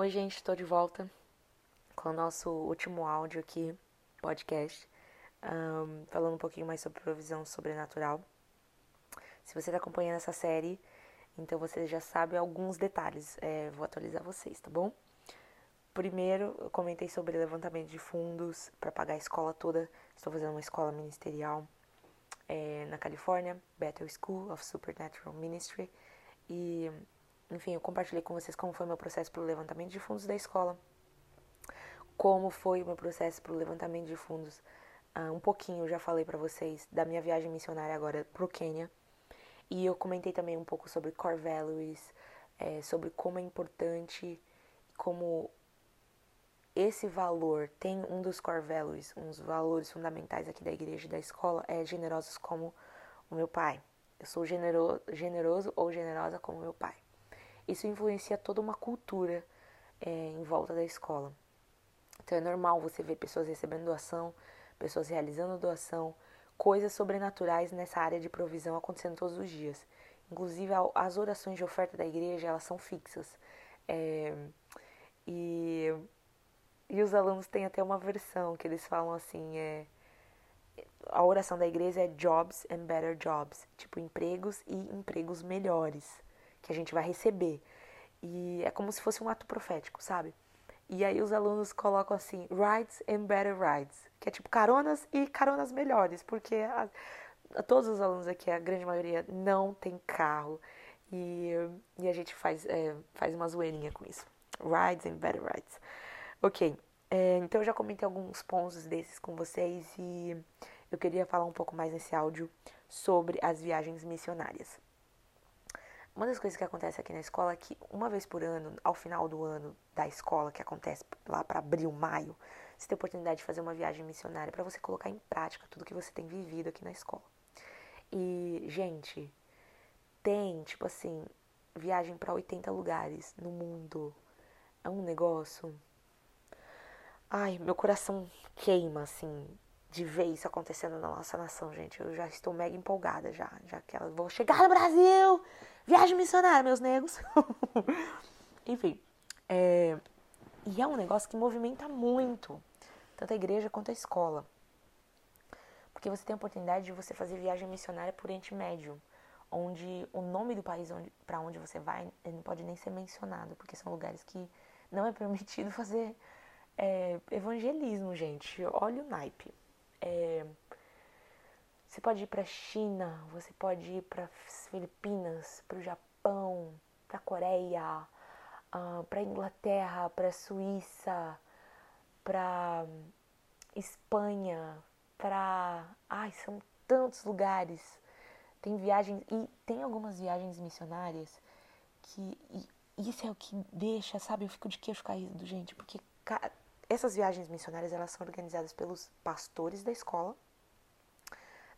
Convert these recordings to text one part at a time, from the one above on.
Oi, gente, estou de volta com o nosso último áudio aqui, podcast, um, falando um pouquinho mais sobre provisão sobrenatural. Se você está acompanhando essa série, então você já sabe alguns detalhes, é, vou atualizar vocês, tá bom? Primeiro, eu comentei sobre levantamento de fundos para pagar a escola toda. Estou fazendo uma escola ministerial é, na Califórnia, Bethel School of Supernatural Ministry, e enfim, eu compartilhei com vocês como foi meu processo para o levantamento de fundos da escola, como foi o meu processo para o levantamento de fundos. Uh, um pouquinho eu já falei para vocês da minha viagem missionária agora para o Quênia. E eu comentei também um pouco sobre core values, é, sobre como é importante, como esse valor tem um dos core values, uns valores fundamentais aqui da igreja e da escola, é generosos como o meu pai. Eu sou generoso, generoso ou generosa como meu pai. Isso influencia toda uma cultura é, em volta da escola. Então é normal você ver pessoas recebendo doação, pessoas realizando doação, coisas sobrenaturais nessa área de provisão acontecendo todos os dias. Inclusive as orações de oferta da igreja elas são fixas. É, e, e os alunos têm até uma versão que eles falam assim, é, a oração da igreja é jobs and better jobs, tipo empregos e empregos melhores que a gente vai receber. E é como se fosse um ato profético, sabe? E aí os alunos colocam assim, rides and better rides, que é tipo caronas e caronas melhores, porque a, a, todos os alunos aqui, a grande maioria, não tem carro. E, e a gente faz, é, faz uma zoeirinha com isso. Rides and better rides. Ok, é, então eu já comentei alguns pontos desses com vocês e eu queria falar um pouco mais nesse áudio sobre as viagens missionárias. Uma das coisas que acontece aqui na escola é que uma vez por ano, ao final do ano da escola, que acontece lá para abril, maio, você tem a oportunidade de fazer uma viagem missionária para você colocar em prática tudo que você tem vivido aqui na escola. E, gente, tem, tipo assim, viagem para 80 lugares no mundo. É um negócio. Ai, meu coração queima, assim, de ver isso acontecendo na nossa nação, gente. Eu já estou mega empolgada já, já que ela vou chegar no Brasil, Viagem missionária, meus negros. Enfim. É, e é um negócio que movimenta muito, tanto a igreja quanto a escola. Porque você tem a oportunidade de você fazer viagem missionária por Oriente Médio, onde o nome do país para onde você vai não pode nem ser mencionado, porque são lugares que não é permitido fazer é, evangelismo, gente. Olha o naipe. É, você pode ir para a China, você pode ir para as Filipinas, para o Japão, para a Coreia, uh, para a Inglaterra, para a Suíça, para Espanha, para. Ai, são tantos lugares. Tem viagens, e tem algumas viagens missionárias que. isso é o que deixa, sabe? Eu fico de queixo caído, gente, porque essas viagens missionárias elas são organizadas pelos pastores da escola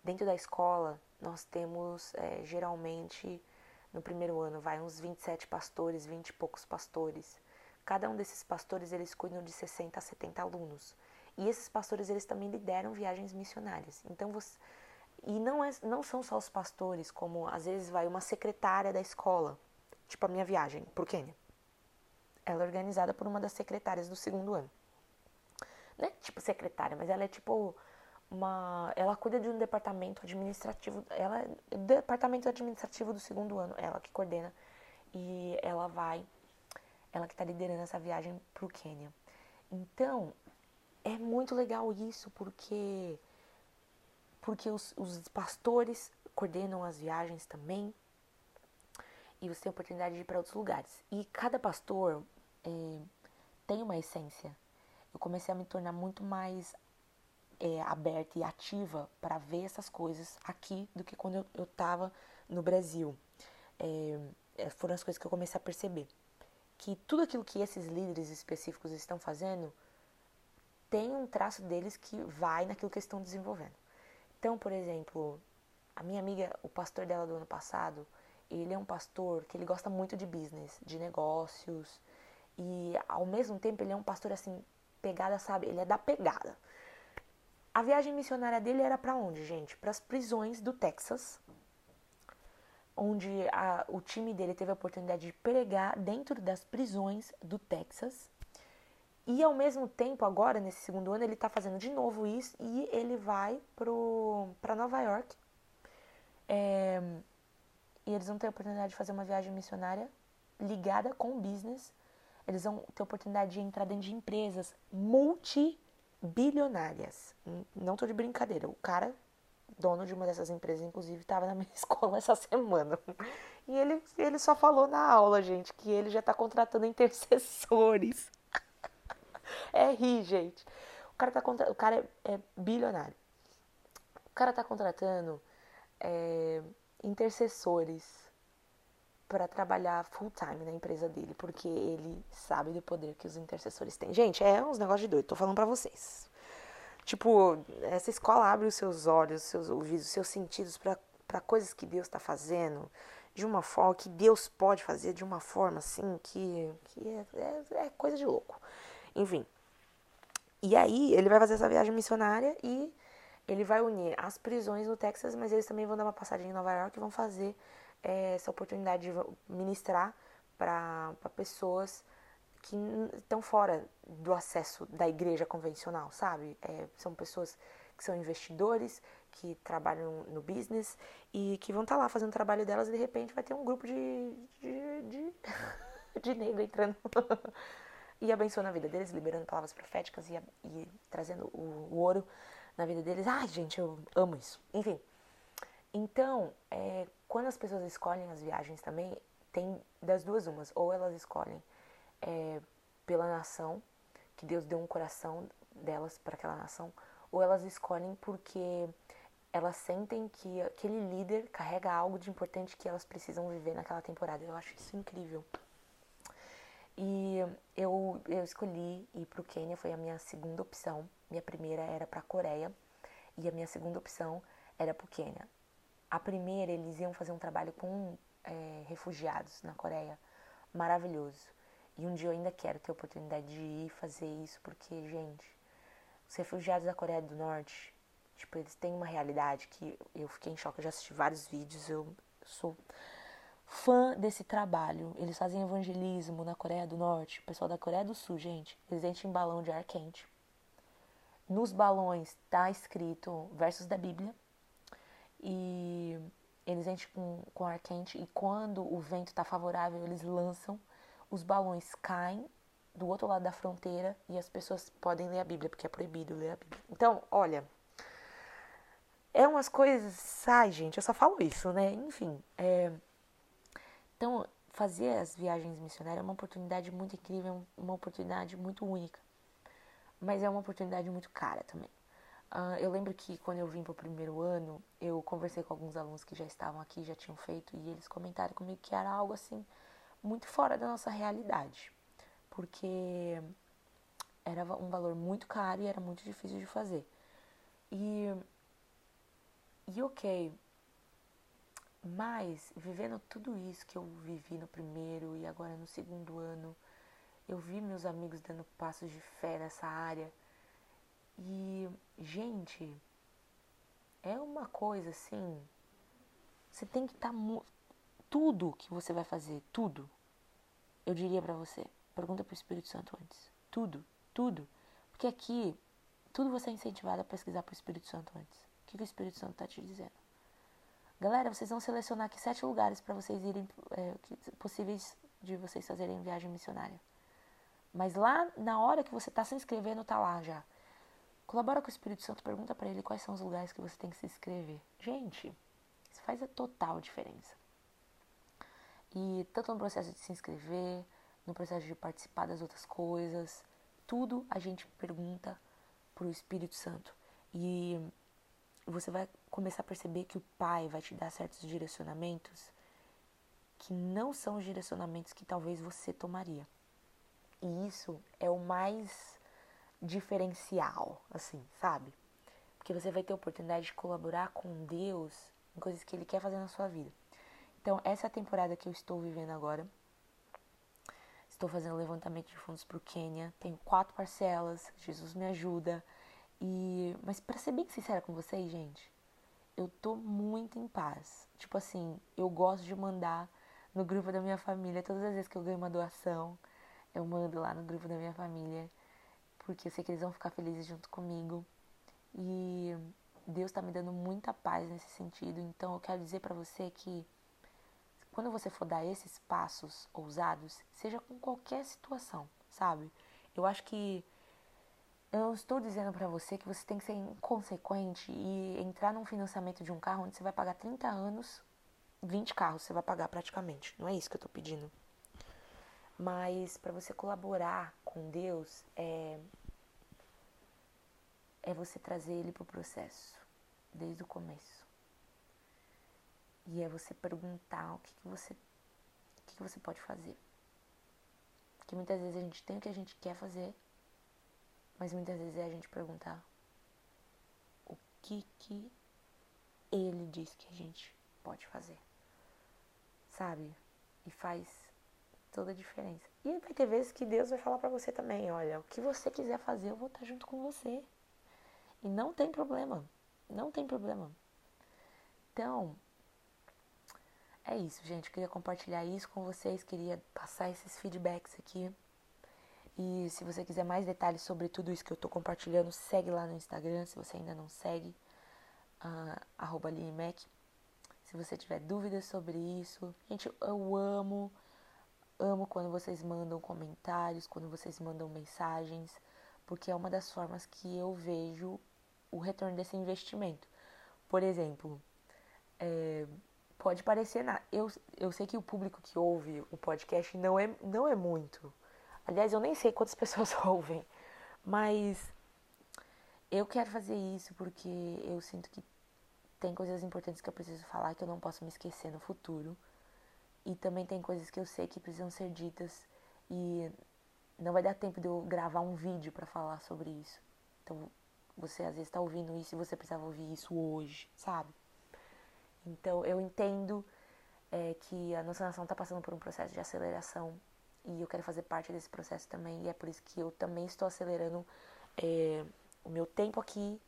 Dentro da escola, nós temos é, geralmente, no primeiro ano, vai uns 27 pastores, 20 e poucos pastores. Cada um desses pastores, eles cuidam de 60 a 70 alunos. E esses pastores, eles também lideram viagens missionárias. Então, você... E não, é, não são só os pastores, como às vezes vai uma secretária da escola, tipo a minha viagem para o Quênia. Ela é organizada por uma das secretárias do segundo ano. Não é tipo secretária, mas ela é tipo uma, ela cuida de um departamento administrativo, ela é departamento administrativo do segundo ano, ela que coordena e ela vai, ela que está liderando essa viagem para o Quênia. Então é muito legal isso porque porque os, os pastores coordenam as viagens também e você tem a oportunidade de ir para outros lugares. E cada pastor é, tem uma essência. Eu comecei a me tornar muito mais é, aberta e ativa para ver essas coisas aqui do que quando eu estava no Brasil. É, é, foram as coisas que eu comecei a perceber. Que tudo aquilo que esses líderes específicos estão fazendo tem um traço deles que vai naquilo que eles estão desenvolvendo. Então, por exemplo, a minha amiga, o pastor dela do ano passado, ele é um pastor que ele gosta muito de business, de negócios, e ao mesmo tempo ele é um pastor assim, pegada, sabe? Ele é da pegada. A viagem missionária dele era para onde, gente? Para as prisões do Texas, onde a, o time dele teve a oportunidade de pregar dentro das prisões do Texas. E ao mesmo tempo, agora, nesse segundo ano, ele está fazendo de novo isso e ele vai para Nova York. É, e eles vão ter a oportunidade de fazer uma viagem missionária ligada com o business. Eles vão ter oportunidade de entrar dentro de empresas multibilionárias. Não tô de brincadeira. O cara dono de uma dessas empresas, inclusive, estava na minha escola essa semana. E ele, ele só falou na aula, gente, que ele já está contratando intercessores. É rir, gente. O cara, tá contra... o cara é, é bilionário. O cara está contratando é, intercessores para trabalhar full time na empresa dele, porque ele sabe do poder que os intercessores têm. Gente, é uns negócios de doido, tô falando para vocês. Tipo, essa escola abre os seus olhos, os seus ouvidos, os seus sentidos para coisas que Deus está fazendo de uma forma que Deus pode fazer de uma forma assim que, que é, é, é, coisa de louco. Enfim. E aí ele vai fazer essa viagem missionária e ele vai unir as prisões no Texas, mas eles também vão dar uma passadinha em Nova York e vão fazer é, essa oportunidade de ministrar para pessoas que estão fora do acesso da igreja convencional, sabe? É, são pessoas que são investidores, que trabalham no business e que vão estar tá lá fazendo o trabalho delas e de repente vai ter um grupo de, de, de, de negro entrando e abençoando a vida deles, liberando palavras proféticas e, e trazendo o, o, ouro na vida deles. Ai, gente, eu amo isso. Enfim. Então, é, quando as pessoas escolhem as viagens também, tem das duas umas. Ou elas escolhem é, pela nação, que Deus deu um coração delas para aquela nação, ou elas escolhem porque elas sentem que aquele líder carrega algo de importante que elas precisam viver naquela temporada. Eu acho isso incrível. E eu, eu escolhi ir para o Quênia, foi a minha segunda opção. Minha primeira era para a Coreia e a minha segunda opção era para o Quênia. A primeira, eles iam fazer um trabalho com é, refugiados na Coreia. Maravilhoso. E um dia eu ainda quero ter a oportunidade de ir fazer isso, porque, gente, os refugiados da Coreia do Norte, tipo, eles têm uma realidade que eu fiquei em choque. Eu já assisti vários vídeos, eu sou fã desse trabalho. Eles fazem evangelismo na Coreia do Norte, o pessoal da Coreia do Sul, gente, eles enchem balão de ar quente. Nos balões tá escrito versos da Bíblia e eles enchem com, com ar quente e quando o vento tá favorável, eles lançam os balões caem do outro lado da fronteira e as pessoas podem ler a Bíblia, porque é proibido ler a Bíblia. Então, olha, é umas coisas. Ai, gente, eu só falo isso, né? Enfim. É... Então, fazer as viagens missionárias é uma oportunidade muito incrível, uma oportunidade muito única. Mas é uma oportunidade muito cara também. Uh, eu lembro que quando eu vim para o primeiro ano, eu conversei com alguns alunos que já estavam aqui, já tinham feito, e eles comentaram comigo que era algo assim muito fora da nossa realidade, porque era um valor muito caro e era muito difícil de fazer. E, e ok, mas vivendo tudo isso que eu vivi no primeiro e agora no segundo ano, eu vi meus amigos dando passos de fé nessa área. E, gente, é uma coisa assim. Você tem que estar tá tudo que você vai fazer, tudo, eu diria para você, pergunta pro Espírito Santo antes. Tudo, tudo. Porque aqui, tudo você é incentivado a pesquisar pro Espírito Santo antes. O que, que o Espírito Santo tá te dizendo? Galera, vocês vão selecionar aqui sete lugares para vocês irem, é, possíveis de vocês fazerem viagem missionária. Mas lá, na hora que você está se inscrevendo, tá lá já. Colabora com o Espírito Santo, pergunta para ele quais são os lugares que você tem que se inscrever. Gente, isso faz a total diferença. E tanto no processo de se inscrever, no processo de participar das outras coisas, tudo a gente pergunta para o Espírito Santo. E você vai começar a perceber que o Pai vai te dar certos direcionamentos que não são os direcionamentos que talvez você tomaria. E isso é o mais diferencial, assim, sabe? Porque você vai ter a oportunidade de colaborar com Deus em coisas que Ele quer fazer na sua vida. Então, essa temporada que eu estou vivendo agora. Estou fazendo levantamento de fundos para o Quênia. Tenho quatro parcelas. Jesus me ajuda. E, mas para ser bem sincera com vocês, gente, eu tô muito em paz. Tipo assim, eu gosto de mandar no grupo da minha família todas as vezes que eu ganho uma doação, eu mando lá no grupo da minha família, porque eu sei que eles vão ficar felizes junto comigo. E Deus está me dando muita paz nesse sentido. Então eu quero dizer para você que quando você for dar esses passos ousados, seja com qualquer situação, sabe? Eu acho que eu não estou dizendo para você que você tem que ser inconsequente e entrar num financiamento de um carro onde você vai pagar 30 anos, 20 carros você vai pagar praticamente. Não é isso que eu estou pedindo. Mas para você colaborar com Deus é é você trazer ele pro processo desde o começo. E é você perguntar o que, que você o que, que você pode fazer. Porque muitas vezes a gente tem o que a gente quer fazer, mas muitas vezes é a gente perguntar o que que ele diz que a gente pode fazer. Sabe? E faz toda a diferença. E vai ter vezes que Deus vai falar para você também, olha, o que você quiser fazer, eu vou estar junto com você. E não tem problema. Não tem problema. Então, é isso, gente. Eu queria compartilhar isso com vocês, queria passar esses feedbacks aqui. E se você quiser mais detalhes sobre tudo isso que eu tô compartilhando, segue lá no Instagram, se você ainda não segue, uh, arroba Se você tiver dúvidas sobre isso, gente, eu amo, amo quando vocês mandam comentários, quando vocês mandam mensagens, porque é uma das formas que eu vejo o retorno desse investimento. Por exemplo, é, pode parecer nada. Eu, eu sei que o público que ouve o podcast não é, não é muito. Aliás, eu nem sei quantas pessoas ouvem, mas eu quero fazer isso porque eu sinto que tem coisas importantes que eu preciso falar que eu não posso me esquecer no futuro. E também tem coisas que eu sei que precisam ser ditas e não vai dar tempo de eu gravar um vídeo para falar sobre isso. Então, você às vezes está ouvindo isso e você precisava ouvir isso hoje, sabe? Então, eu entendo é, que a nossa nação está passando por um processo de aceleração e eu quero fazer parte desse processo também e é por isso que eu também estou acelerando é, o meu tempo aqui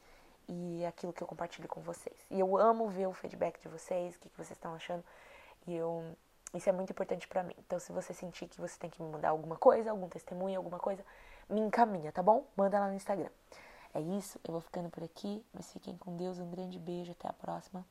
e aquilo que eu compartilho com vocês. E eu amo ver o feedback de vocês, o que, que vocês estão achando e eu isso é muito importante para mim. Então, se você sentir que você tem que me mandar alguma coisa, algum testemunho, alguma coisa, me encaminha, tá bom? Manda lá no Instagram. É isso, eu vou ficando por aqui, mas fiquem com Deus, um grande beijo, até a próxima.